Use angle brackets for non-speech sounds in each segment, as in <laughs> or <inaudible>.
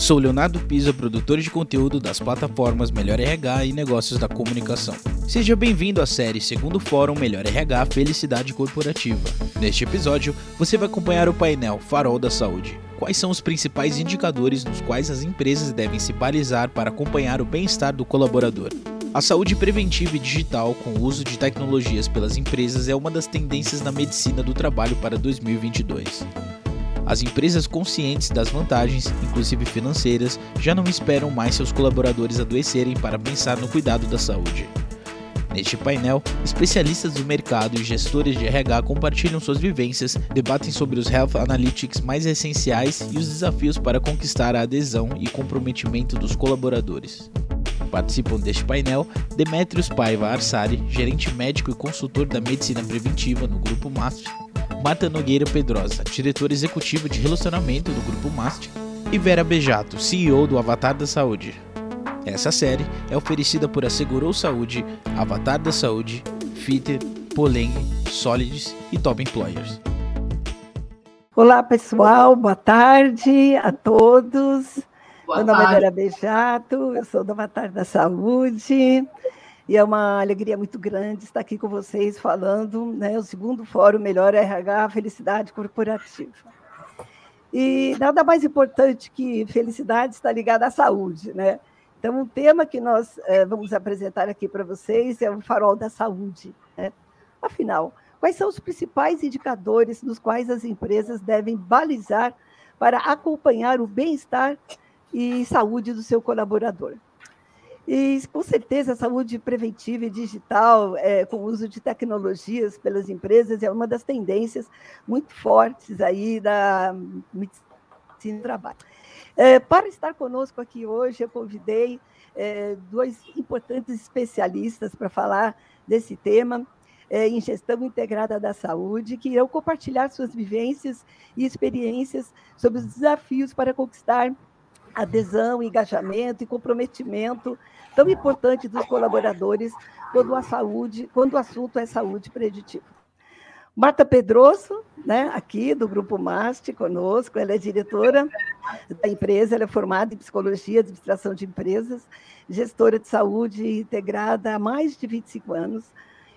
Sou Leonardo Pisa, produtor de conteúdo das plataformas Melhor RH e Negócios da Comunicação. Seja bem-vindo à série Segundo Fórum Melhor RH Felicidade Corporativa. Neste episódio, você vai acompanhar o painel Farol da Saúde. Quais são os principais indicadores nos quais as empresas devem se balizar para acompanhar o bem-estar do colaborador? A saúde preventiva e digital com o uso de tecnologias pelas empresas é uma das tendências na medicina do trabalho para 2022. As empresas conscientes das vantagens, inclusive financeiras, já não esperam mais seus colaboradores adoecerem para pensar no cuidado da saúde. Neste painel, especialistas do mercado e gestores de RH compartilham suas vivências, debatem sobre os Health Analytics mais essenciais e os desafios para conquistar a adesão e comprometimento dos colaboradores. Participam deste painel Demetrios Paiva Arsari, gerente médico e consultor da medicina preventiva no Grupo Master, Marta Nogueira Pedrosa, diretora executiva de relacionamento do Grupo Master, e Vera Bejato, CEO do Avatar da Saúde. Essa série é oferecida por Assegurou Saúde, Avatar da Saúde, Fitter, Poleng, Solids e Top Employers. Olá, pessoal, boa tarde a todos. Boa Meu nome tarde. é Vera Bejato, eu sou do Avatar da Saúde. E é uma alegria muito grande estar aqui com vocês falando né, o segundo Fórum Melhor RH Felicidade Corporativa. E nada mais importante que felicidade está ligada à saúde, né? Então, o tema que nós é, vamos apresentar aqui para vocês é o farol da saúde. Né? Afinal, quais são os principais indicadores nos quais as empresas devem balizar para acompanhar o bem-estar e saúde do seu colaborador? E, com certeza, a saúde preventiva e digital, é, com o uso de tecnologias pelas empresas, é uma das tendências muito fortes aí da medicina do trabalho. É, para estar conosco aqui hoje, eu convidei é, dois importantes especialistas para falar desse tema em gestão integrada da saúde, que irão compartilhar suas vivências e experiências sobre os desafios para conquistar adesão, engajamento e comprometimento tão importante dos colaboradores quando a saúde, quando o assunto é saúde preditiva. Marta Pedroso, né, aqui do Grupo MAST, conosco, ela é diretora da empresa, ela é formada em Psicologia, Administração de Empresas, gestora de saúde integrada há mais de 25 anos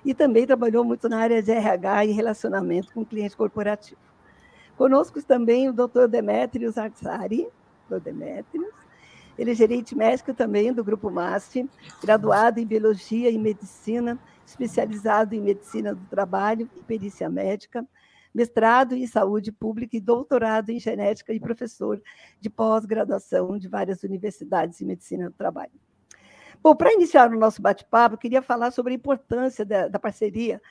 e também trabalhou muito na área de RH e relacionamento com cliente corporativo. Conosco também o doutor Demetrios Arsari, doutor Demetrios, ele é gerente médico também do Grupo MAST, graduado em Biologia e Medicina, especializado em Medicina do Trabalho e Perícia Médica, mestrado em Saúde Pública e doutorado em Genética e professor de pós-graduação de várias universidades em Medicina do Trabalho. Bom, para iniciar o nosso bate-papo, queria falar sobre a importância da, da parceria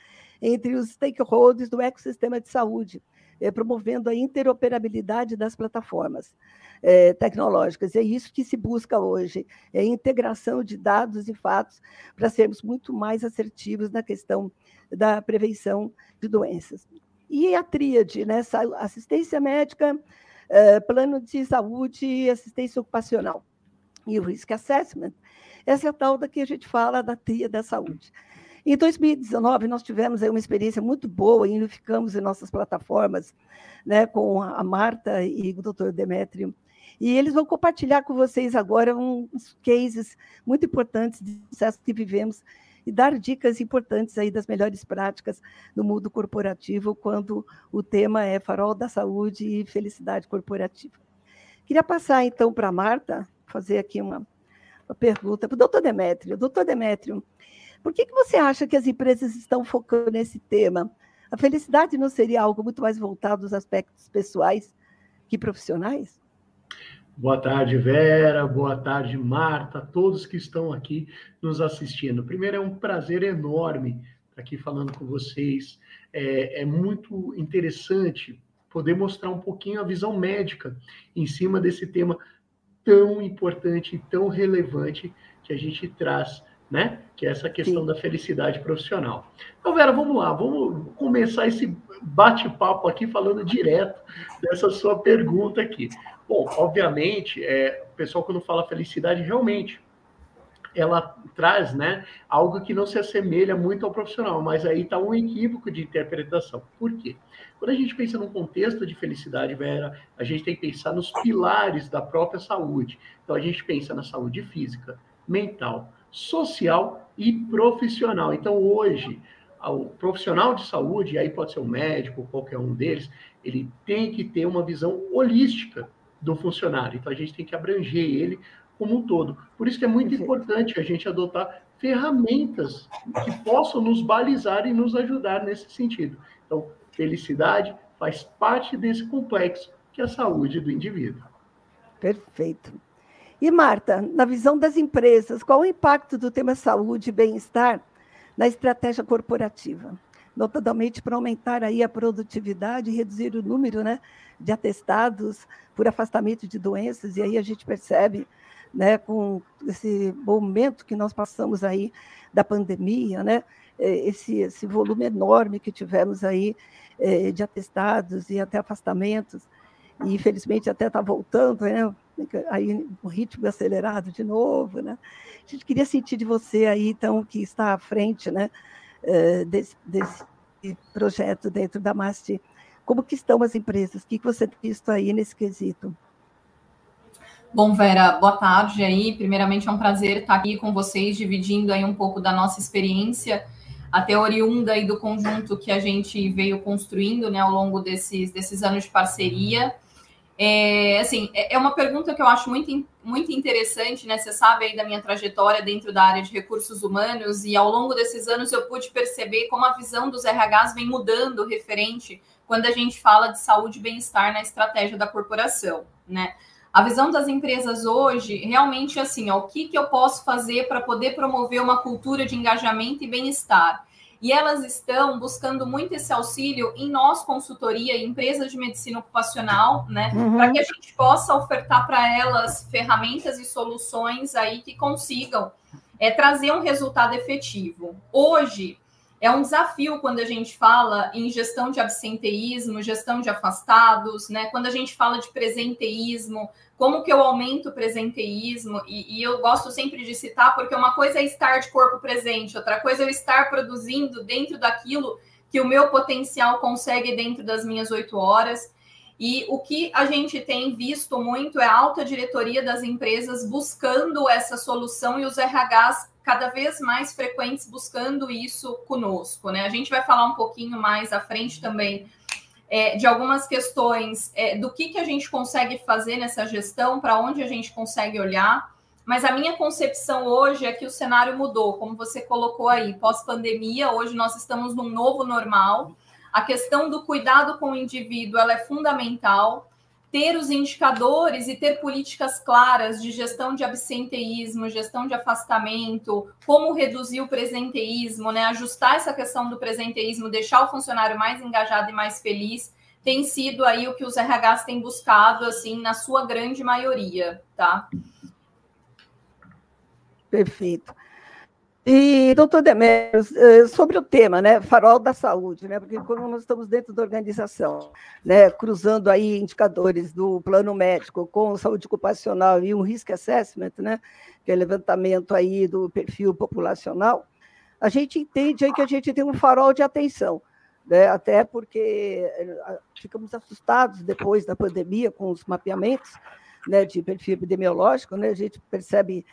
entre os stakeholders do ecossistema de saúde, eh, promovendo a interoperabilidade das plataformas é, tecnológicas. É isso que se busca hoje, é a integração de dados e fatos para sermos muito mais assertivos na questão da prevenção de doenças. E a tríade, né? assistência médica, é, plano de saúde e assistência ocupacional. E o risk assessment, essa é a tal da que a gente fala da tríade da saúde. Em 2019, nós tivemos uma experiência muito boa e unificamos em nossas plataformas né, com a Marta e o doutor Demétrio e eles vão compartilhar com vocês agora uns cases muito importantes de sucesso que vivemos e dar dicas importantes aí das melhores práticas no mundo corporativo quando o tema é farol da saúde e felicidade corporativa. Queria passar então para a Marta, fazer aqui uma, uma pergunta para o doutor Demétrio. Doutor Demétrio, por que, que você acha que as empresas estão focando nesse tema? A felicidade não seria algo muito mais voltado aos aspectos pessoais que profissionais? Boa tarde, Vera. Boa tarde, Marta, todos que estão aqui nos assistindo. Primeiro, é um prazer enorme estar aqui falando com vocês. É, é muito interessante poder mostrar um pouquinho a visão médica em cima desse tema tão importante e tão relevante que a gente traz né? Que é essa questão Sim. da felicidade profissional. Então, Vera, vamos lá, vamos começar esse bate-papo aqui falando direto dessa sua pergunta aqui. Bom, obviamente, é, o pessoal quando fala felicidade, realmente, ela traz né, algo que não se assemelha muito ao profissional, mas aí está um equívoco de interpretação. Por quê? Quando a gente pensa num contexto de felicidade, Vera, a gente tem que pensar nos pilares da própria saúde. Então, a gente pensa na saúde física, mental, social e profissional. Então, hoje, o profissional de saúde, aí pode ser o médico, qualquer um deles, ele tem que ter uma visão holística do funcionário. Então, a gente tem que abranger ele como um todo. Por isso que é muito importante a gente adotar ferramentas que possam nos balizar e nos ajudar nesse sentido. Então, felicidade faz parte desse complexo que é a saúde do indivíduo. Perfeito. E, Marta, na visão das empresas, qual o impacto do tema saúde e bem-estar na estratégia corporativa? Notadamente para aumentar aí a produtividade e reduzir o número né, de atestados por afastamento de doenças, e aí a gente percebe, né, com esse momento que nós passamos aí da pandemia, né, é, esse, esse volume enorme que tivemos aí é, de atestados e até afastamentos, e infelizmente até está voltando, né? Aí um ritmo acelerado de novo, né? A gente queria sentir de você aí, então, que está à frente, né, é, desse, desse projeto dentro da MAST, como que estão as empresas? O que você tem visto aí nesse quesito? Bom, Vera, boa tarde aí. Primeiramente, é um prazer estar aqui com vocês, dividindo aí um pouco da nossa experiência até oriunda aí do conjunto que a gente veio construindo né, ao longo desses, desses anos de parceria. É, assim, é, é uma pergunta que eu acho muito, muito interessante, né? Você sabe aí da minha trajetória dentro da área de recursos humanos, e ao longo desses anos eu pude perceber como a visão dos RHs vem mudando referente quando a gente fala de saúde e bem-estar na estratégia da corporação, né? A visão das empresas hoje realmente é assim, ó, o que, que eu posso fazer para poder promover uma cultura de engajamento e bem-estar? E elas estão buscando muito esse auxílio em nós, consultoria, empresas de medicina ocupacional, né? Uhum. Para que a gente possa ofertar para elas ferramentas e soluções aí que consigam é, trazer um resultado efetivo. Hoje, é um desafio quando a gente fala em gestão de absenteísmo, gestão de afastados, né? Quando a gente fala de presenteísmo, como que eu aumento o presenteísmo? E, e, eu gosto sempre de citar, porque uma coisa é estar de corpo presente, outra coisa é eu estar produzindo dentro daquilo que o meu potencial consegue dentro das minhas oito horas. E o que a gente tem visto muito é a alta diretoria das empresas buscando essa solução e os RHs cada vez mais frequentes buscando isso conosco, né? A gente vai falar um pouquinho mais à frente também é, de algumas questões é, do que, que a gente consegue fazer nessa gestão, para onde a gente consegue olhar. Mas a minha concepção hoje é que o cenário mudou, como você colocou aí, pós-pandemia, hoje nós estamos num novo normal. A questão do cuidado com o indivíduo ela é fundamental ter os indicadores e ter políticas claras de gestão de absenteísmo, gestão de afastamento, como reduzir o presenteísmo, né? Ajustar essa questão do presenteísmo, deixar o funcionário mais engajado e mais feliz, tem sido aí o que os RHs têm buscado, assim, na sua grande maioria, tá? Perfeito. E, doutor Demetrios, eh, sobre o tema, né, farol da saúde, né, porque quando nós estamos dentro da organização, né, cruzando aí indicadores do plano médico com saúde ocupacional e um risk assessment, né, que é levantamento aí do perfil populacional, a gente entende aí que a gente tem um farol de atenção, né, até porque eh, ficamos assustados depois da pandemia com os mapeamentos, né, de perfil epidemiológico, né, a gente percebe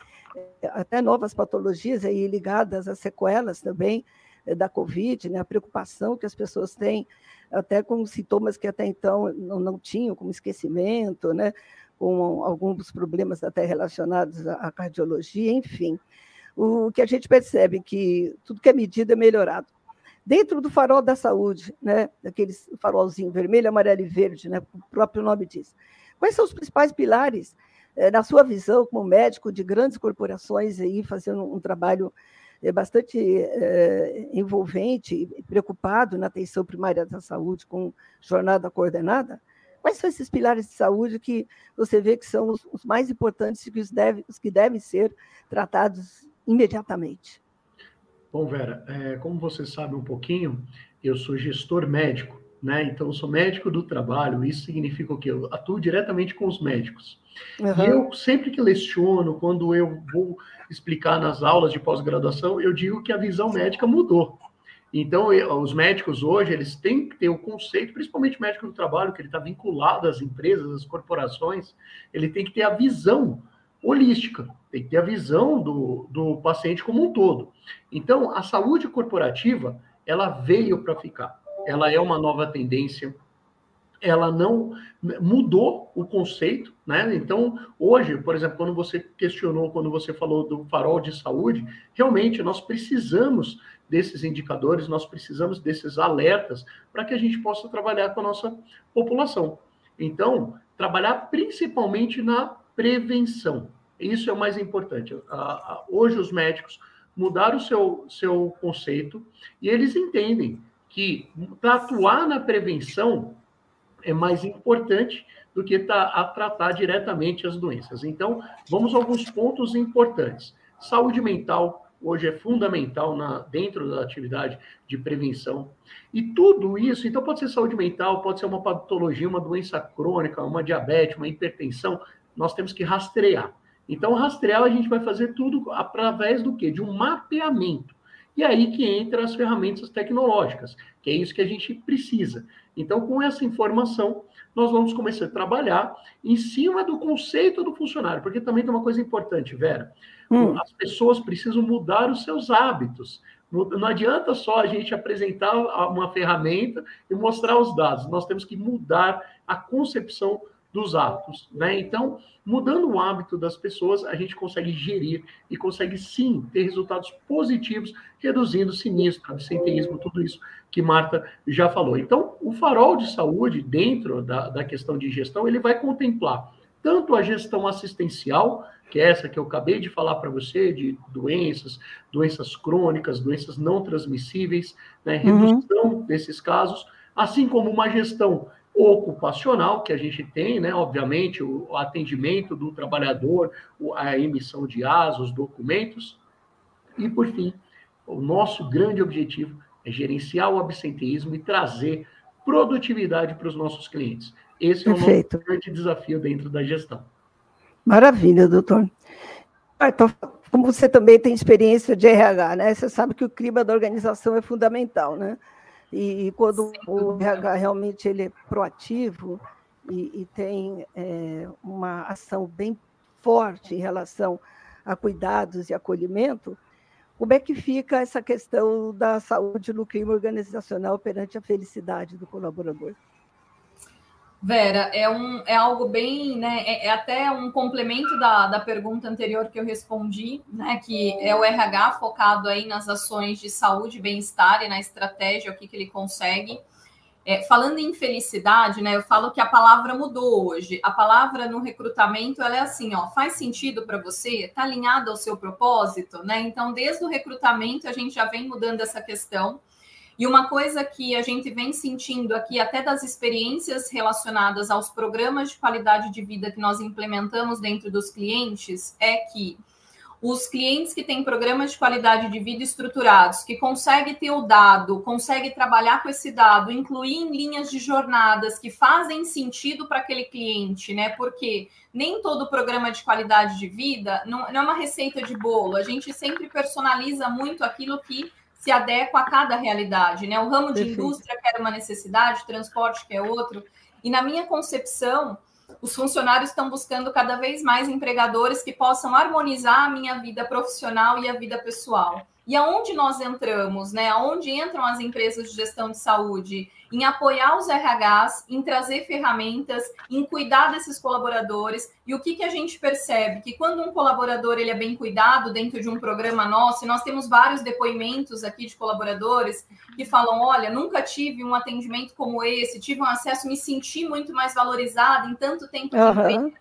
até novas patologias aí ligadas às sequelas também eh, da Covid, né? a preocupação que as pessoas têm até com sintomas que até então não, não tinham, como esquecimento, né? com alguns problemas até relacionados à cardiologia, enfim. O que a gente percebe é que tudo que é medido é melhorado. Dentro do farol da saúde, né, daquele farolzinho vermelho, amarelo e verde, né, o próprio nome diz. Quais são os principais pilares é, na sua visão, como médico de grandes corporações, aí, fazendo um trabalho é, bastante é, envolvente e preocupado na atenção primária da saúde com jornada coordenada, quais são esses pilares de saúde que você vê que são os, os mais importantes e que os, deve, os que devem ser tratados imediatamente? Bom, Vera, é, como você sabe um pouquinho, eu sou gestor médico né? Então, eu sou médico do trabalho, isso significa o quê? Eu atuo diretamente com os médicos. Uhum. E eu, sempre que leciono, quando eu vou explicar nas aulas de pós-graduação, eu digo que a visão médica mudou. Então, os médicos hoje, eles têm que ter o conceito, principalmente o médico do trabalho, que ele está vinculado às empresas, às corporações, ele tem que ter a visão holística, tem que ter a visão do, do paciente como um todo. Então, a saúde corporativa, ela veio para ficar. Ela é uma nova tendência, ela não mudou o conceito, né? Então, hoje, por exemplo, quando você questionou, quando você falou do farol de saúde, realmente nós precisamos desses indicadores, nós precisamos desses alertas para que a gente possa trabalhar com a nossa população. Então, trabalhar principalmente na prevenção. Isso é o mais importante. Hoje, os médicos mudaram o seu, seu conceito e eles entendem que atuar na prevenção é mais importante do que tá, tratar diretamente as doenças. Então, vamos a alguns pontos importantes. Saúde mental, hoje é fundamental na, dentro da atividade de prevenção. E tudo isso, então pode ser saúde mental, pode ser uma patologia, uma doença crônica, uma diabetes, uma hipertensão, nós temos que rastrear. Então, rastrear a gente vai fazer tudo através do quê? De um mapeamento. E aí que entra as ferramentas tecnológicas, que é isso que a gente precisa. Então, com essa informação, nós vamos começar a trabalhar em cima do conceito do funcionário, porque também tem uma coisa importante, Vera. Hum. As pessoas precisam mudar os seus hábitos. Não adianta só a gente apresentar uma ferramenta e mostrar os dados. Nós temos que mudar a concepção dos atos, né? Então, mudando o hábito das pessoas, a gente consegue gerir e consegue sim ter resultados positivos, reduzindo sinistro, absenteísmo, tudo isso que Marta já falou. Então, o farol de saúde, dentro da, da questão de gestão, ele vai contemplar tanto a gestão assistencial, que é essa que eu acabei de falar para você, de doenças, doenças crônicas, doenças não transmissíveis, né, redução uhum. desses casos, assim como uma gestão ocupacional que a gente tem, né, obviamente, o atendimento do trabalhador, a emissão de AS, os documentos, e, por fim, o nosso grande objetivo é gerenciar o absenteísmo e trazer produtividade para os nossos clientes. Esse é Perfeito. o nosso grande desafio dentro da gestão. Maravilha, doutor. Ah, então, como você também tem experiência de RH, né? Você sabe que o clima da organização é fundamental, né? E, e quando o RH realmente ele é proativo e, e tem é, uma ação bem forte em relação a cuidados e acolhimento, como é que fica essa questão da saúde no clima organizacional perante a felicidade do colaborador? Vera, é, um, é algo bem, né? É, é, até um complemento da, da pergunta anterior que eu respondi, né? Que é o RH focado aí nas ações de saúde bem-estar e na estratégia, o que, que ele consegue. É, falando em felicidade, né? Eu falo que a palavra mudou hoje. A palavra no recrutamento ela é assim, ó, faz sentido para você? Está alinhada ao seu propósito, né? Então, desde o recrutamento a gente já vem mudando essa questão. E uma coisa que a gente vem sentindo aqui, até das experiências relacionadas aos programas de qualidade de vida que nós implementamos dentro dos clientes, é que os clientes que têm programas de qualidade de vida estruturados, que conseguem ter o dado, conseguem trabalhar com esse dado, incluir em linhas de jornadas que fazem sentido para aquele cliente, né? Porque nem todo programa de qualidade de vida não, não é uma receita de bolo. A gente sempre personaliza muito aquilo que se adequa a cada realidade, né? O ramo de Perfeito. indústria quer uma necessidade, transporte quer outro. E na minha concepção, os funcionários estão buscando cada vez mais empregadores que possam harmonizar a minha vida profissional e a vida pessoal. E aonde nós entramos, né? Aonde entram as empresas de gestão de saúde? Em apoiar os RHs, em trazer ferramentas, em cuidar desses colaboradores. E o que, que a gente percebe? Que quando um colaborador ele é bem cuidado dentro de um programa nosso, e nós temos vários depoimentos aqui de colaboradores que falam: olha, nunca tive um atendimento como esse, tive um acesso, me senti muito mais valorizado em tanto tempo de uhum. empresa.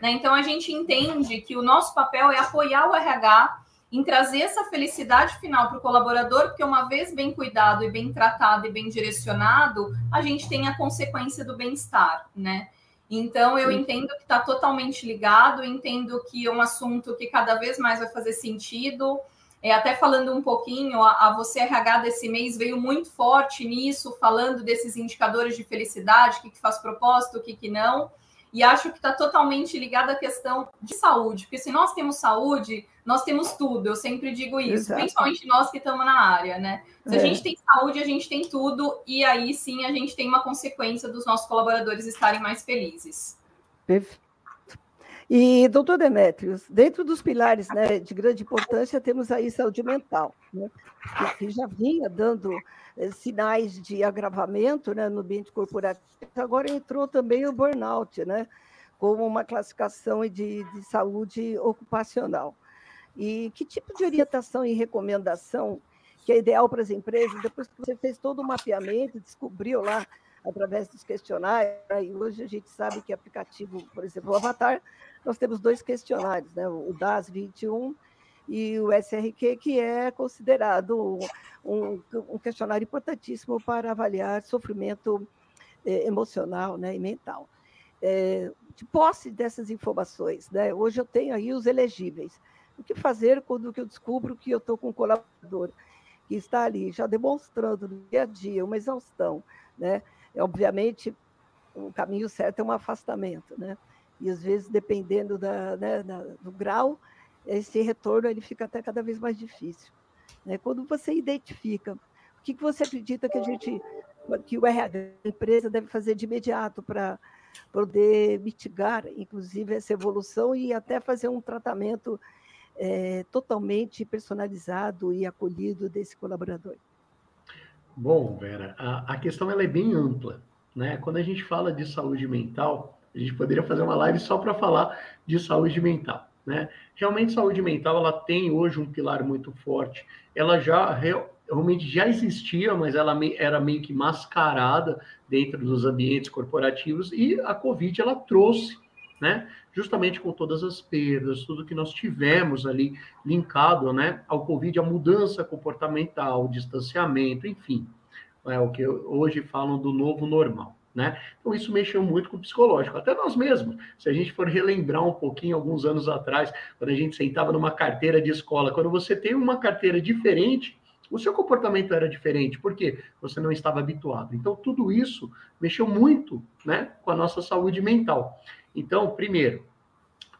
Né? Então a gente entende que o nosso papel é apoiar o RH em trazer essa felicidade final para o colaborador, porque uma vez bem cuidado e bem tratado e bem direcionado, a gente tem a consequência do bem-estar, né? Então, eu entendo que está totalmente ligado, entendo que é um assunto que cada vez mais vai fazer sentido. é, até falando um pouquinho, a, a você RH desse mês veio muito forte nisso, falando desses indicadores de felicidade, o que, que faz propósito, o que, que não. E acho que está totalmente ligado à questão de saúde, porque se nós temos saúde, nós temos tudo. Eu sempre digo isso, Exato. principalmente nós que estamos na área, né? Se é. a gente tem saúde, a gente tem tudo, e aí sim a gente tem uma consequência dos nossos colaboradores estarem mais felizes. Perfeito. E, doutor Demetrios, dentro dos pilares né, de grande importância, temos aí saúde mental, né, que já vinha dando eh, sinais de agravamento né, no ambiente corporativo. Agora entrou também o burnout, né, como uma classificação de, de saúde ocupacional. E que tipo de orientação e recomendação que é ideal para as empresas, depois que você fez todo o mapeamento, descobriu lá através dos questionários, e hoje a gente sabe que aplicativo, por exemplo, o Avatar, nós temos dois questionários, né? o DAS 21 e o SRQ, que é considerado um, um questionário importantíssimo para avaliar sofrimento eh, emocional né, e mental. É, de posse dessas informações, né? hoje eu tenho aí os elegíveis. O que fazer quando eu descubro que eu estou com um colaborador que está ali já demonstrando no dia a dia uma exaustão, né? É, obviamente, o caminho certo é um afastamento, né? E às vezes, dependendo da, né, da, do grau, esse retorno ele fica até cada vez mais difícil. Né? Quando você identifica o que, que você acredita que a gente, que o RH, a empresa deve fazer de imediato para poder mitigar, inclusive, essa evolução e até fazer um tratamento é, totalmente personalizado e acolhido desse colaborador. Bom, Vera, a, a questão ela é bem ampla. Né? Quando a gente fala de saúde mental, a gente poderia fazer uma live só para falar de saúde mental. Né? Realmente, saúde mental ela tem hoje um pilar muito forte. Ela já realmente já existia, mas ela era meio que mascarada dentro dos ambientes corporativos e a Covid ela trouxe, né? Justamente com todas as perdas, tudo que nós tivemos ali linkado, né, ao Covid, a mudança comportamental, o distanciamento, enfim, é o que hoje falam do novo normal. Né? Então, isso mexeu muito com o psicológico, até nós mesmos. Se a gente for relembrar um pouquinho, alguns anos atrás, quando a gente sentava numa carteira de escola, quando você tem uma carteira diferente, o seu comportamento era diferente, porque você não estava habituado. Então, tudo isso mexeu muito né, com a nossa saúde mental. Então, primeiro,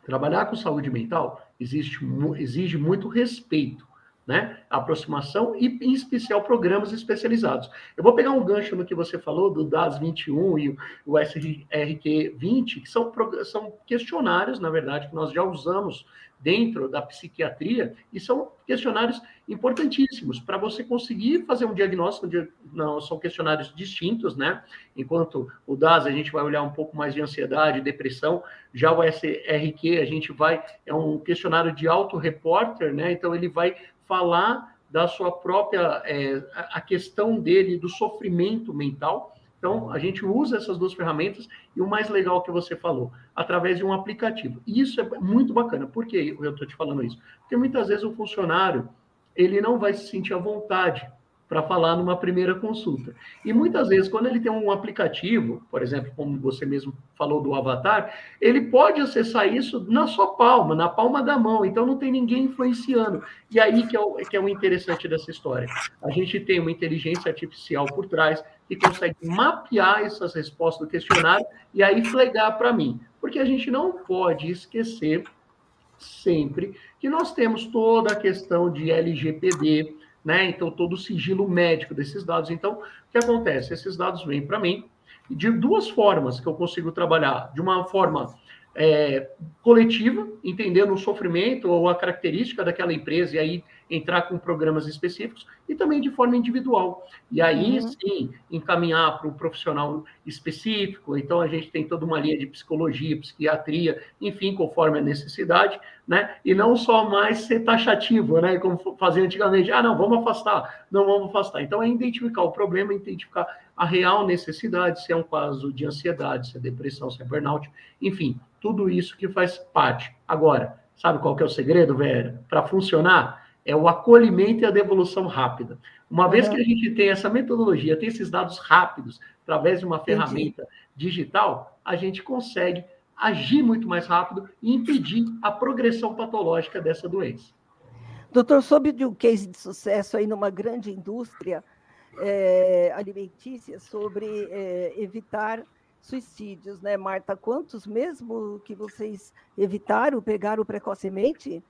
trabalhar com saúde mental existe, exige muito respeito né? Aproximação e, em especial, programas especializados. Eu vou pegar um gancho no que você falou do DAS 21 e o SRQ 20, que são, são questionários, na verdade, que nós já usamos dentro da psiquiatria e são questionários importantíssimos para você conseguir fazer um diagnóstico. De, não, são questionários distintos, né? Enquanto o DAS a gente vai olhar um pouco mais de ansiedade, depressão, já o SRQ a gente vai é um questionário de auto-repórter, né? Então ele vai falar da sua própria é, a questão dele do sofrimento mental. Então, a gente usa essas duas ferramentas e o mais legal que você falou, através de um aplicativo. E isso é muito bacana. Por que eu estou te falando isso? Porque muitas vezes o funcionário ele não vai se sentir à vontade para falar numa primeira consulta. E muitas vezes, quando ele tem um aplicativo, por exemplo, como você mesmo falou do Avatar, ele pode acessar isso na sua palma, na palma da mão, então não tem ninguém influenciando. E aí que é o, que é o interessante dessa história. A gente tem uma inteligência artificial por trás que consegue mapear essas respostas do questionário e aí flegar para mim. Porque a gente não pode esquecer sempre que nós temos toda a questão de LGPD, né? Então, todo o sigilo médico desses dados. Então, o que acontece? Esses dados vêm para mim de duas formas que eu consigo trabalhar. De uma forma é, coletiva, entendendo o sofrimento ou a característica daquela empresa, e aí entrar com programas específicos, e também de forma individual. E aí, uhum. sim, encaminhar para um profissional específico. Então, a gente tem toda uma linha de psicologia, psiquiatria, enfim, conforme a necessidade, né? E não só mais ser taxativo, né? Como fazia antigamente, ah, não, vamos afastar, não vamos afastar. Então, é identificar o problema, identificar a real necessidade, se é um caso de ansiedade, se é depressão, se é burnout, enfim, tudo isso que faz parte. Agora, sabe qual que é o segredo, velho? Para funcionar, é o acolhimento e a devolução rápida. Uma vez que a gente tem essa metodologia, tem esses dados rápidos, através de uma ferramenta Entendi. digital, a gente consegue agir muito mais rápido e impedir a progressão patológica dessa doença. Doutor, soube de um case de sucesso aí numa grande indústria é, alimentícia sobre é, evitar suicídios, né, Marta? Quantos mesmo que vocês evitaram, pegaram precocemente?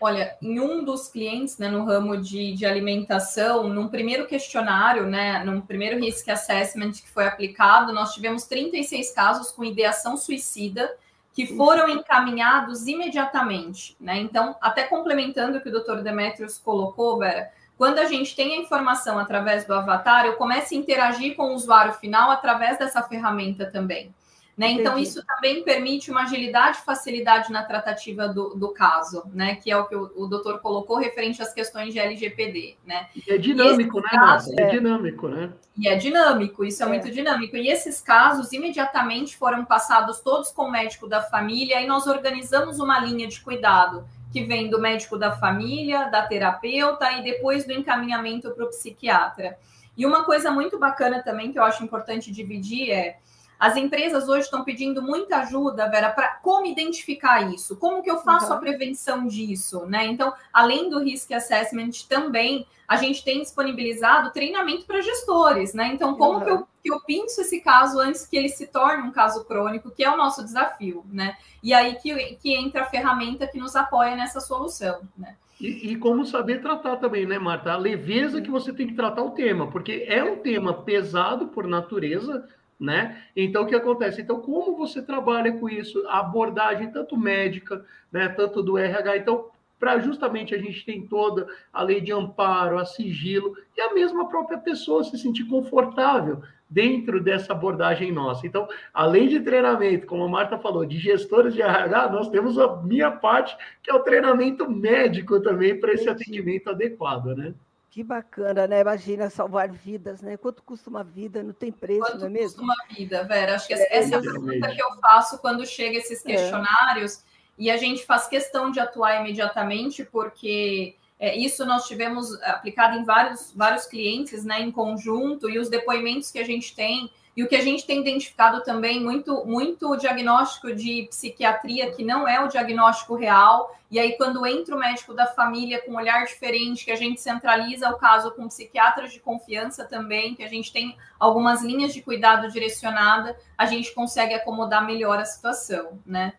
Olha, em um dos clientes, né, no ramo de, de alimentação, num primeiro questionário, né, num primeiro risk assessment que foi aplicado, nós tivemos 36 casos com ideação suicida que foram encaminhados imediatamente, né? Então, até complementando o que o Dr. Demetrios colocou, Vera, quando a gente tem a informação através do avatar, eu começo a interagir com o usuário final através dessa ferramenta também. Né? Então, isso também permite uma agilidade e facilidade na tratativa do, do caso, né? que é o que o, o doutor colocou referente às questões de LGPD. Né? E é dinâmico, né, casos, É dinâmico, né? E é dinâmico, isso é, é, muito dinâmico. E esses casos imediatamente foram passados todos com o médico da família e nós organizamos uma linha de cuidado que vem do médico da família, da terapeuta e depois do encaminhamento para o psiquiatra. E uma coisa muito bacana também que eu acho importante dividir é as empresas hoje estão pedindo muita ajuda, Vera, para como identificar isso, como que eu faço uhum. a prevenção disso, né? Então, além do risk assessment, também a gente tem disponibilizado treinamento para gestores, né? Então, como uhum. que, eu, que eu pinço esse caso antes que ele se torne um caso crônico, que é o nosso desafio, né? E aí que, que entra a ferramenta que nos apoia nessa solução, né? E, e, como saber tratar também, né, Marta? A leveza que você tem que tratar o tema, porque é um tema pesado por natureza, né? Então, o que acontece? Então, como você trabalha com isso? A abordagem tanto médica, né, tanto do RH. Então, para justamente a gente tem toda a lei de amparo, a sigilo, e a mesma própria pessoa se sentir confortável dentro dessa abordagem nossa. Então, além de treinamento, como a Marta falou, de gestores de RH, nós temos a minha parte, que é o treinamento médico também para esse atendimento adequado, né? Que bacana, né? Imagina salvar vidas, né? Quanto custa uma vida? Não tem preço, Quanto não é mesmo? Quanto custa uma vida, Vera? Acho que é, essa é a pergunta que eu faço quando chega esses é. questionários é. e a gente faz questão de atuar imediatamente, porque é, isso nós tivemos aplicado em vários, vários clientes, né, em conjunto, e os depoimentos que a gente tem e o que a gente tem identificado também, muito, muito diagnóstico de psiquiatria que não é o diagnóstico real. E aí, quando entra o médico da família com um olhar diferente, que a gente centraliza o caso com psiquiatras de confiança também, que a gente tem algumas linhas de cuidado direcionada, a gente consegue acomodar melhor a situação, né?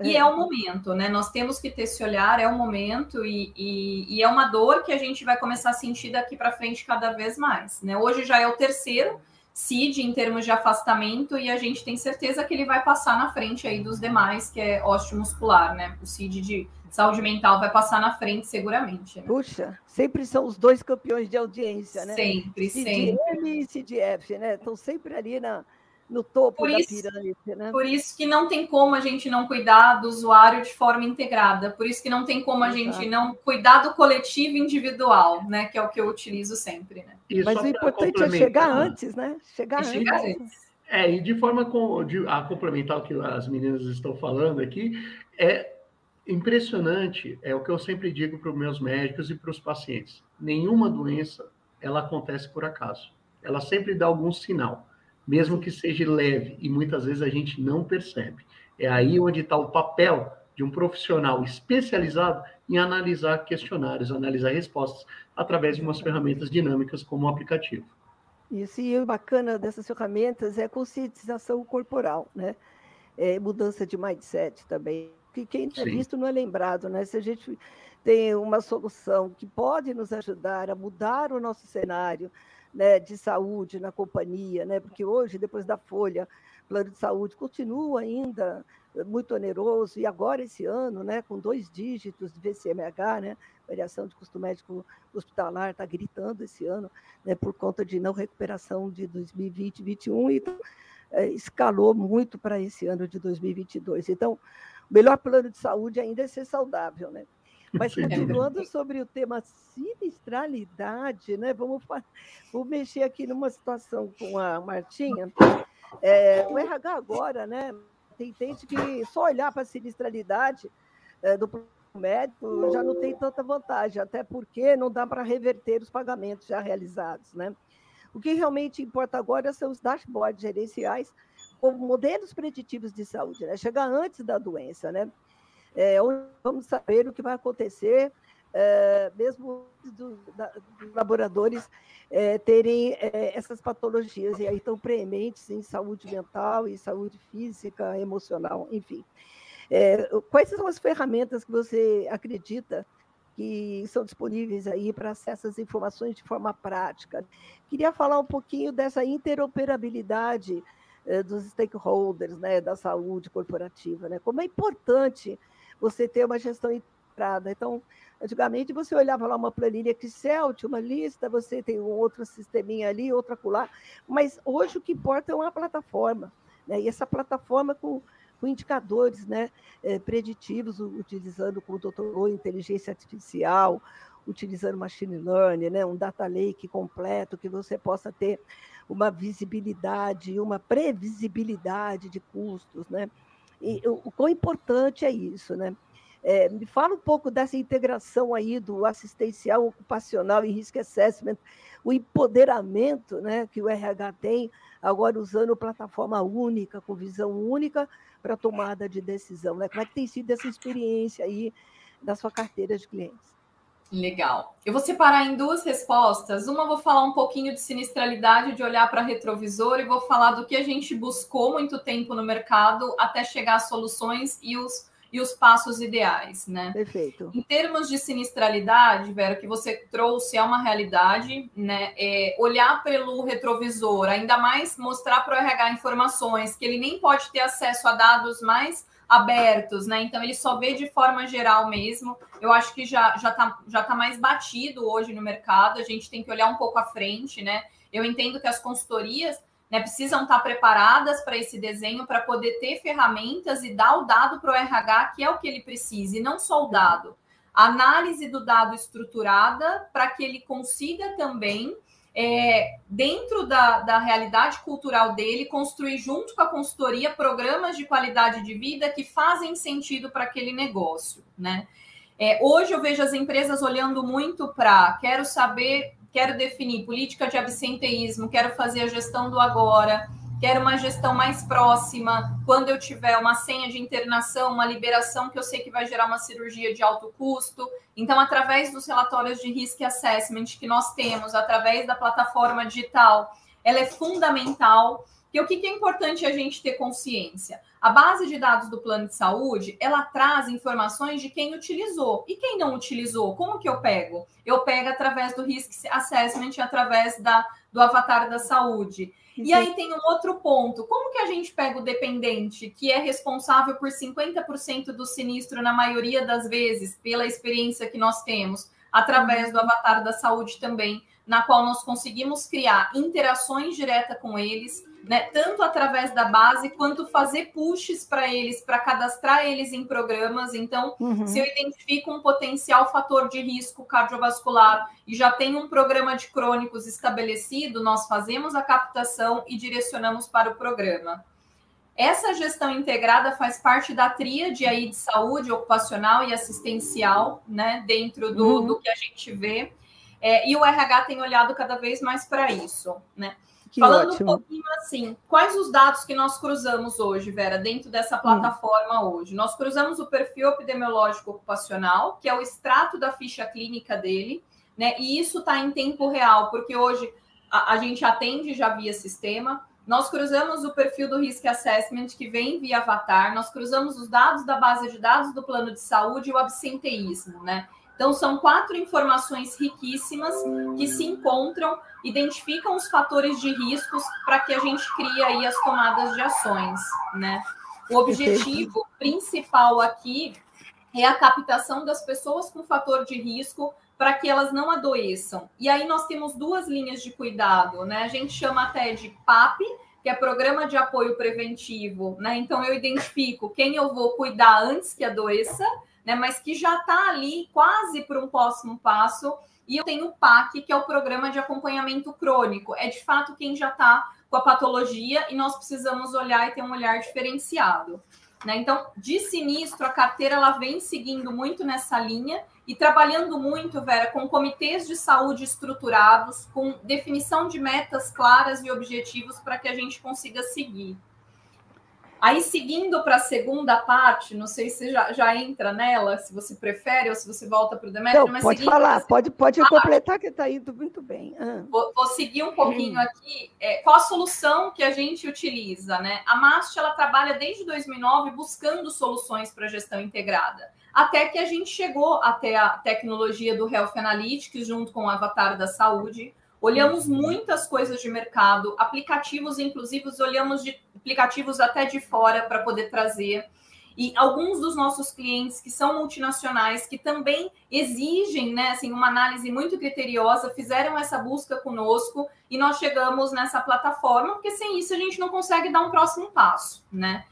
E é o momento, né? Nós temos que ter esse olhar, é o momento, e, e, e é uma dor que a gente vai começar a sentir daqui para frente cada vez mais. Né? Hoje já é o terceiro, CID em termos de afastamento e a gente tem certeza que ele vai passar na frente aí dos demais, que é osteomuscular, né? O CID de saúde mental vai passar na frente seguramente. Né? Puxa, sempre são os dois campeões de audiência, né? Sempre, CID sempre. e CIDF, né? Estão sempre ali na, no topo por da isso, pirâmide, né? Por isso que não tem como a gente não cuidar do usuário de forma integrada, por isso que não tem como a Exato. gente não cuidar do coletivo individual, né? Que é o que eu utilizo sempre, né? Mas o importante é chegar antes, né? Chegar, antes. chegar antes. É, e de forma com, de, a complementar o que as meninas estão falando aqui, é impressionante, é o que eu sempre digo para os meus médicos e para os pacientes. Nenhuma doença, ela acontece por acaso. Ela sempre dá algum sinal mesmo que seja leve, e muitas vezes a gente não percebe. É aí onde está o papel de um profissional especializado em analisar questionários, analisar respostas através de umas ferramentas dinâmicas como o aplicativo. Isso, e o bacana dessas ferramentas é a conscientização corporal, né? É, mudança de mindset também. Que quem é visto não é lembrado, né? Se a gente tem uma solução que pode nos ajudar a mudar o nosso cenário, né, de saúde na companhia, né, porque hoje, depois da Folha, plano de saúde continua ainda muito oneroso, e agora esse ano, né, com dois dígitos de VCMH, né, variação de custo médico hospitalar, está gritando esse ano, né, por conta de não recuperação de 2020 e 2021, então é, escalou muito para esse ano de 2022. Então, o melhor plano de saúde ainda é ser saudável, né? Mas continuando sobre o tema sinistralidade, né? Vamos, vamos mexer aqui numa situação com a Martinha. É, o RH agora, né? Tem gente que só olhar para a sinistralidade é, do médico já não tem tanta vantagem, até porque não dá para reverter os pagamentos já realizados, né? O que realmente importa agora são os dashboards gerenciais como modelos preditivos de saúde, né? Chegar antes da doença, né? É, vamos saber o que vai acontecer é, mesmo dos, dos laboradores é, terem é, essas patologias, e aí estão preementes em saúde mental e saúde física, emocional, enfim. É, quais são as ferramentas que você acredita que são disponíveis aí para acessar as informações de forma prática? Queria falar um pouquinho dessa interoperabilidade é, dos stakeholders, né, da saúde corporativa, né? Como é importante você ter uma gestão integrada. Então, Antigamente você olhava lá uma planilha Excel, tinha uma lista, você tem um outro sisteminha ali, outra acolá, mas hoje o que importa é uma plataforma, né? E essa plataforma com, com indicadores né, é, preditivos, utilizando, como o doutor inteligência artificial, utilizando machine learning, né, um data lake completo, que você possa ter uma visibilidade, uma previsibilidade de custos, né? E o, quão importante é isso, né? É, me fala um pouco dessa integração aí do assistencial ocupacional e risk assessment, o empoderamento né, que o RH tem, agora usando plataforma única, com visão única para tomada de decisão. Né? Como é que tem sido essa experiência aí da sua carteira de clientes? Legal. Eu vou separar em duas respostas. Uma vou falar um pouquinho de sinistralidade, de olhar para retrovisor, e vou falar do que a gente buscou muito tempo no mercado até chegar às soluções e os e os passos ideais, né? Perfeito. Em termos de sinistralidade, Vera, que você trouxe é uma realidade, né? É olhar pelo retrovisor, ainda mais mostrar para o RH informações que ele nem pode ter acesso a dados mais abertos, né? Então ele só vê de forma geral mesmo. Eu acho que já já tá, já tá mais batido hoje no mercado. A gente tem que olhar um pouco à frente, né? Eu entendo que as consultorias né, precisam estar preparadas para esse desenho para poder ter ferramentas e dar o dado para o RH, que é o que ele precisa, e não só o dado. Análise do dado estruturada para que ele consiga também, é, dentro da, da realidade cultural dele, construir junto com a consultoria programas de qualidade de vida que fazem sentido para aquele negócio. Né? É, hoje eu vejo as empresas olhando muito para quero saber quero definir política de absenteísmo, quero fazer a gestão do agora, quero uma gestão mais próxima, quando eu tiver uma senha de internação, uma liberação que eu sei que vai gerar uma cirurgia de alto custo. Então, através dos relatórios de risk assessment que nós temos, através da plataforma digital, ela é fundamental. E o que é importante a gente ter consciência? A base de dados do plano de saúde, ela traz informações de quem utilizou. E quem não utilizou, como que eu pego? Eu pego através do Risk Assessment, através da, do avatar da saúde. E aí tem um outro ponto. Como que a gente pega o dependente, que é responsável por 50% do sinistro na maioria das vezes, pela experiência que nós temos, através do avatar da saúde também, na qual nós conseguimos criar interações diretas com eles, né, tanto através da base quanto fazer pushes para eles, para cadastrar eles em programas. Então, uhum. se eu identifico um potencial fator de risco cardiovascular e já tem um programa de crônicos estabelecido, nós fazemos a captação e direcionamos para o programa. Essa gestão integrada faz parte da tríade aí de saúde ocupacional e assistencial, né, dentro do, uhum. do que a gente vê. É, e o RH tem olhado cada vez mais para isso, né? Que Falando ótimo. um pouquinho assim, quais os dados que nós cruzamos hoje, Vera, dentro dessa hum. plataforma hum. hoje? Nós cruzamos o perfil epidemiológico ocupacional, que é o extrato da ficha clínica dele, né? E isso está em tempo real, porque hoje a, a, gente atende já via sistema. Nós cruzamos o perfil do Risk Assessment, que vem via Avatar, nós cruzamos os dados da base de dados do plano de saúde e o absenteísmo, né? Então, são quatro informações riquíssimas que se encontram, identificam os fatores de riscos para que a gente crie aí as tomadas de ações, né? O objetivo principal aqui é a captação das pessoas com fator de risco para que elas não adoeçam. E aí nós temos duas linhas de cuidado, né? A gente chama até de PAP, que é Programa de Apoio Preventivo, né? Então eu identifico quem eu vou cuidar antes que adoeça né, mas que já está ali quase para um próximo passo. E eu tenho o PAC, que é o Programa de Acompanhamento Crônico. É de fato quem já está com a patologia e nós precisamos olhar e ter um olhar diferenciado. Né? Então, de sinistro, a carteira ela vem seguindo muito nessa linha e trabalhando muito, Vera, com comitês de saúde estruturados, com definição de metas claras e objetivos para que a gente consiga seguir. Aí, seguindo para a segunda parte, não sei se já, já entra nela, se você prefere ou se você volta para o Demetrio. Não, mas pode falar, pode, pode completar que está indo muito bem. Ah. Vou, vou, seguir um pouquinho aqui. É, qual a solução que a gente utiliza? Né? A MAST ela trabalha desde 2009 buscando soluções para gestão integrada, até que a gente chegou até a tecnologia do Health Analytics junto com o Avatar da Saúde, Olhamos muitas coisas de mercado, aplicativos, inclusive, olhamos de aplicativos até de fora para poder trazer. E alguns dos nossos clientes que são multinacionais, que também exigem né, assim, uma análise muito criteriosa, fizeram essa busca conosco e nós chegamos nessa plataforma, porque sem isso a gente não consegue dar um próximo passo, né?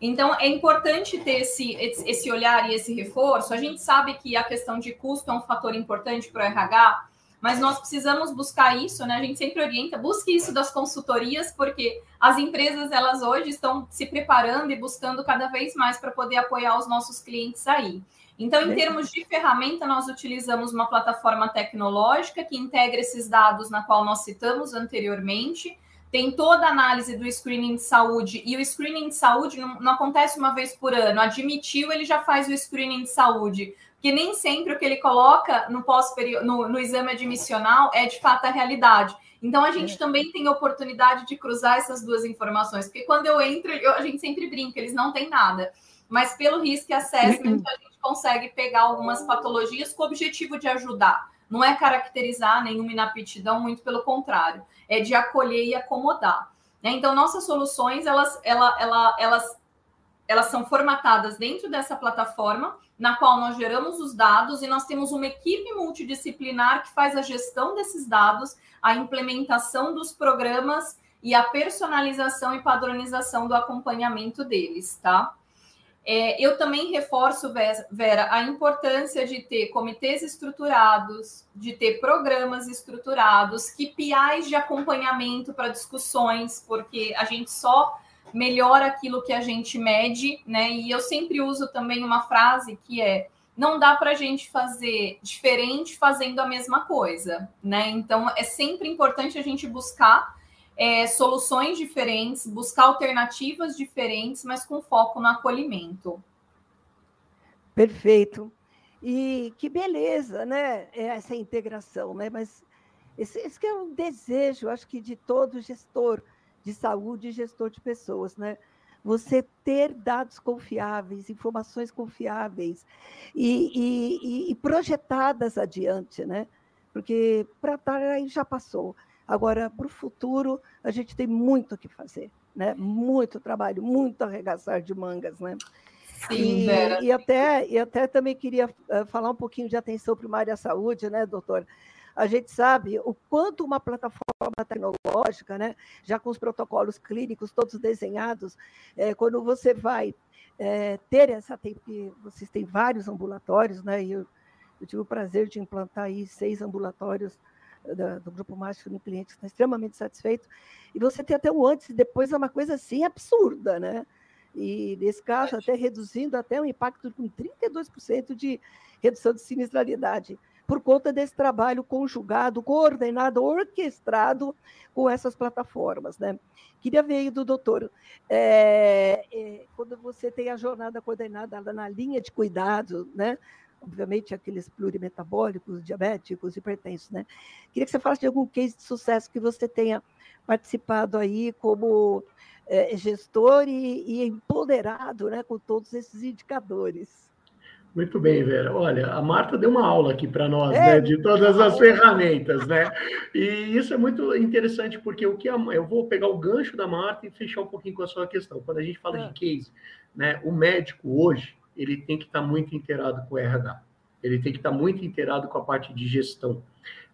Então, é importante ter esse, esse olhar e esse reforço. A gente sabe que a questão de custo é um fator importante para o RH, mas nós precisamos buscar isso, né? A gente sempre orienta, busque isso das consultorias, porque as empresas elas hoje estão se preparando e buscando cada vez mais para poder apoiar os nossos clientes aí. Então, em termos de ferramenta, nós utilizamos uma plataforma tecnológica que integra esses dados na qual nós citamos anteriormente. Tem toda a análise do screening de saúde, e o screening de saúde não, não acontece uma vez por ano. Admitiu, ele já faz o screening de saúde que nem sempre o que ele coloca no pós no, no exame admissional é de fato a realidade. Então a gente é. também tem oportunidade de cruzar essas duas informações, porque quando eu entro, eu, a gente sempre brinca, eles não têm nada. Mas pelo risco assessment, uhum. a gente consegue pegar algumas patologias com o objetivo de ajudar. Não é caracterizar nenhuma inaptidão, muito pelo contrário, é de acolher e acomodar. Né? Então, nossas soluções, elas, ela, ela, elas elas são formatadas dentro dessa plataforma, na qual nós geramos os dados e nós temos uma equipe multidisciplinar que faz a gestão desses dados, a implementação dos programas e a personalização e padronização do acompanhamento deles, tá? É, eu também reforço, Vera, a importância de ter comitês estruturados, de ter programas estruturados, KPIs de acompanhamento para discussões, porque a gente só melhora aquilo que a gente mede, né? E eu sempre uso também uma frase que é não dá para a gente fazer diferente fazendo a mesma coisa, né? Então é sempre importante a gente buscar é, soluções diferentes, buscar alternativas diferentes, mas com foco no acolhimento. Perfeito. E que beleza, né? Essa integração, né? Mas esse, esse é um desejo, acho que de todo gestor, de saúde e gestor de pessoas, né? Você ter dados confiáveis, informações confiáveis e, e, e projetadas adiante, né? Porque para estar aí já passou. Agora, para o futuro, a gente tem muito o que fazer, né? Muito trabalho, muito arregaçar de mangas, né? Sim, e, e, até, e até também queria uh, falar um pouquinho de atenção primária à saúde, né, doutor? A gente sabe o quanto uma plataforma tecnológica, né, já com os protocolos clínicos todos desenhados, é, quando você vai é, ter essa, tem, vocês têm vários ambulatórios, né, e eu, eu, tive o prazer de implantar aí seis ambulatórios da, do Grupo Mágico no cliente que está extremamente satisfeito, e você tem até o antes e depois é uma coisa assim absurda, né? E nesse caso, até reduzindo até um impacto com 32% de redução de sinistralidade por conta desse trabalho conjugado, coordenado, orquestrado com essas plataformas. Né? Queria ver aí do doutor, é, é, quando você tem a jornada coordenada na linha de cuidado, né? obviamente aqueles plurimetabólicos, diabéticos, hipertensos, né? Queria que você falasse de algum case de sucesso que você tenha participado aí como é, gestor e, e empoderado né, com todos esses indicadores. Muito bem, Vera. Olha, a Marta deu uma aula aqui para nós, é, né, de todas as ferramentas, né? E isso é muito interessante porque o que a, eu vou pegar o gancho da Marta e fechar um pouquinho com a sua questão. Quando a gente fala é. de case, né, o médico hoje ele tem que estar tá muito inteirado com o RH. Ele tem que estar tá muito inteirado com a parte de gestão.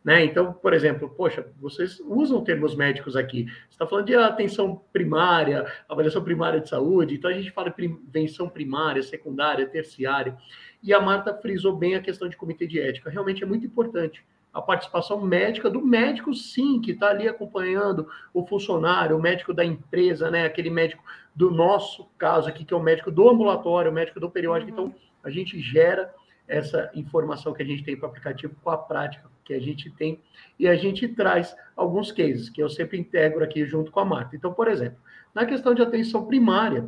Né? Então, por exemplo, poxa, vocês usam termos médicos aqui. Você está falando de atenção primária, avaliação primária de saúde, então a gente fala prevenção primária, secundária, terciária. E a Marta frisou bem a questão de comitê de ética. Realmente é muito importante a participação médica do médico, sim, que está ali acompanhando o funcionário, o médico da empresa, né? Aquele médico do nosso caso aqui, que é o médico do ambulatório, o médico do periódico. Uhum. Então, a gente gera essa informação que a gente tem para o aplicativo com a prática que a gente tem e a gente traz alguns cases que eu sempre integro aqui junto com a Marta. Então, por exemplo, na questão de atenção primária,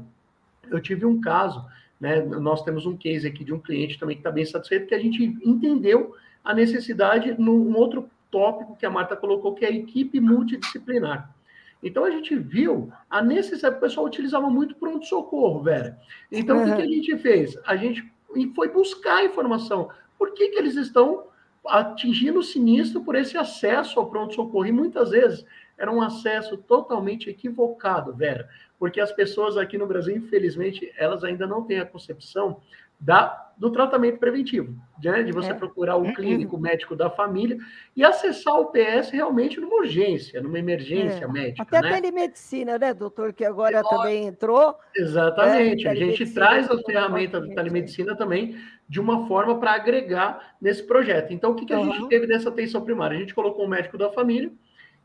eu tive um caso, né? Nós temos um case aqui de um cliente também que está bem satisfeito, que a gente entendeu a necessidade num outro tópico que a Marta colocou, que é a equipe multidisciplinar. Então a gente viu a necessidade, o pessoal utilizava muito pronto-socorro, Vera. Então uhum. o que, que, a gente fez? A gente foi buscar informação. Por que, que eles estão atingindo o sinistro por esse acesso ao pronto-socorro? E muitas vezes era um acesso totalmente equivocado, Vera, porque as pessoas aqui no Brasil, infelizmente, elas ainda não têm a concepção da, do tratamento preventivo, né? de você é. procurar o clínico médico da família e acessar o PS realmente numa urgência, numa emergência é. médica. Até né? a telemedicina, né, doutor, que agora também entrou. Exatamente, é, a gente traz a ferramenta da telemedicina também de uma forma para agregar nesse projeto. Então, o que, que uhum. a gente teve nessa atenção primária? A gente colocou um médico da família,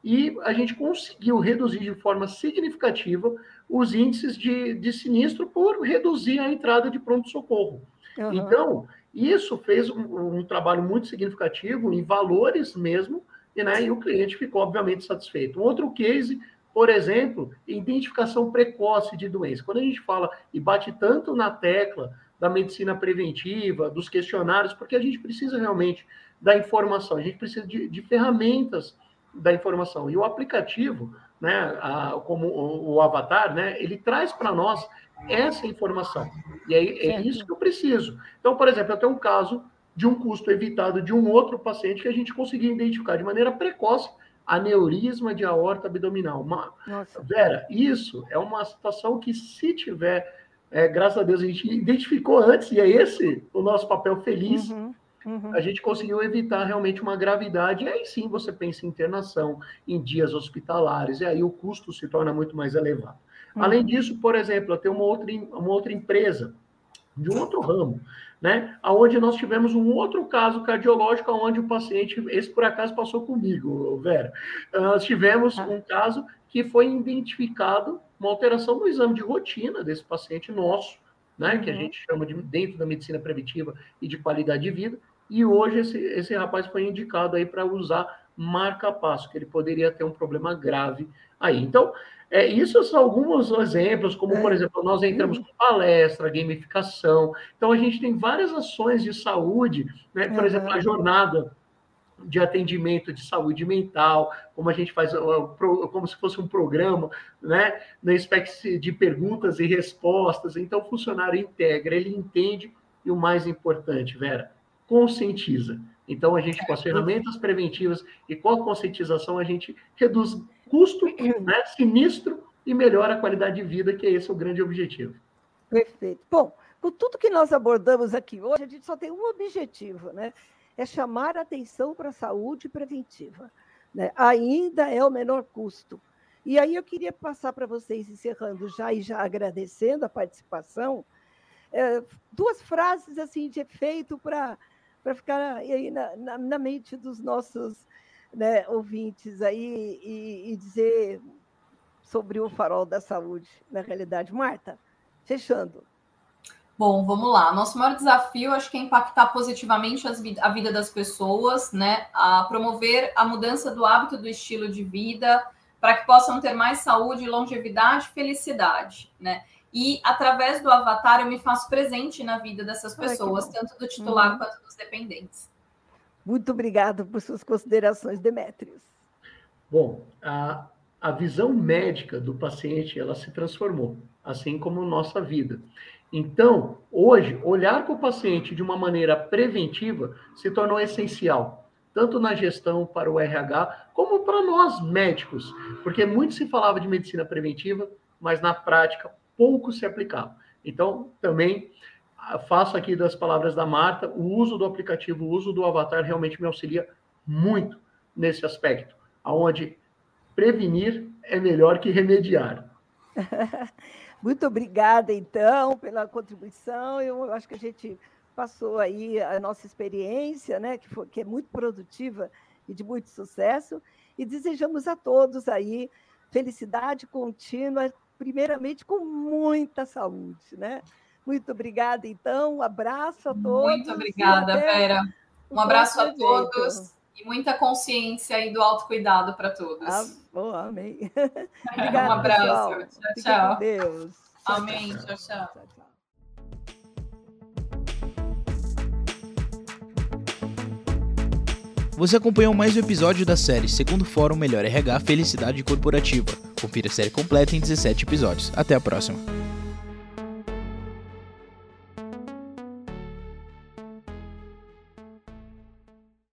e a gente conseguiu reduzir de forma significativa os índices de, de sinistro por reduzir a entrada de pronto-socorro. Uhum. Então, isso fez um, um, trabalho muito significativo em valores mesmo, e, né, e o cliente ficou, obviamente, satisfeito. Um outro case, por exemplo, identificação precoce de doença. Quando a gente fala e bate tanto na tecla da medicina preventiva, dos questionários, porque a gente precisa realmente da informação, a gente precisa de, de ferramentas da informação. E o aplicativo, né, a, como o, o, avatar, né, ele traz para nós essa informação. E aí é isso que eu preciso. Então, por exemplo, eu tenho um caso de um custo evitado de um outro paciente que a gente conseguiu identificar de maneira precoce aneurisma de aorta abdominal. Uma, Vera, isso é uma situação que se tiver, é, graças a Deus, a gente identificou antes, e é esse o nosso papel feliz, uhum. Uhum. A gente conseguiu evitar realmente uma gravidade, e aí sim você pensa em internação, em dias hospitalares, e aí o custo se torna muito mais elevado. Uhum. Além disso, por exemplo, eu tenho uma outra, uma outra empresa de um outro ramo, né? Onde nós tivemos um outro caso cardiológico, onde o paciente, esse por acaso passou comigo, Vera. Nós tivemos um caso que foi identificado uma alteração no exame de rotina desse paciente nosso, né? Uhum. Que a uhum. gente chama de dentro da medicina preventiva e de qualidade de vida, e hoje esse, esse rapaz foi indicado aí para usar marca-passo, que ele poderia ter um problema grave aí. Então, é, isso são alguns exemplos, como, por é. exemplo, nós entramos com palestra, gamificação. Então, a gente tem várias ações de saúde, né? por exemplo, a jornada de atendimento de saúde mental, como a gente faz, como se fosse um programa, né, na espécie de perguntas e respostas. Então, o funcionário integra, ele entende, e o mais importante, Vera, conscientiza. Então, a gente, com as ferramentas preventivas e com a conscientização, a gente reduz custo, né, sinistro e melhora a qualidade de vida, que é esse o grande objetivo. Perfeito. Bom, com tudo que nós abordamos aqui hoje, a gente só tem um objetivo, né? É chamar a atenção para a saúde preventiva. Né? Ainda é o menor custo. E aí eu queria passar para vocês, encerrando já e já agradecendo a participação, é, duas frases assim de efeito para para ficar aí na, na, na, mente dos nossos né, ouvintes aí e, e, dizer sobre o farol da saúde na realidade. Marta, fechando. Bom, vamos lá. Nosso maior desafio, acho que é impactar positivamente a vida das pessoas, né? A promover a mudança do hábito do estilo de vida para que possam ter mais saúde, longevidade e felicidade, né? E através do avatar eu me faço presente na vida dessas pessoas, tanto do titular uhum. quanto dos dependentes. Muito obrigado por suas considerações, Demetrios. Bom, a, a visão médica do paciente ela se transformou, assim como nossa vida. Então, hoje, olhar para o paciente de uma maneira preventiva se tornou essencial, tanto na gestão para o RH, como para nós médicos, porque muito se falava de medicina preventiva, mas na prática pouco se aplicava. Então, também ah, faço aqui das palavras da Marta, o uso do aplicativo, o uso do avatar realmente me auxilia muito nesse aspecto, aonde prevenir é melhor que remediar. <laughs> Muito obrigada, então, pela contribuição. Eu acho que a gente passou aí a nossa experiência, né, que, foi, que é muito produtiva e de muito sucesso, e desejamos a todos aí felicidade contínua, primeiramente com muita saúde, né? Muito obrigada, então. Um abraço a todos. Muito obrigada, Vera. Um abraço a todos e muita consciência e do autocuidado para todos. Ah, bom, amém. <laughs> obrigada, um abraço. Pessoal. Tchau, tchau. Deus. Amém. tchau. tchau, tchau. Você acompanhou mais um episódio da série Segundo Fórum Melhor RH Felicidade Corporativa. Confira a série completa em 17 episódios. Até a próxima.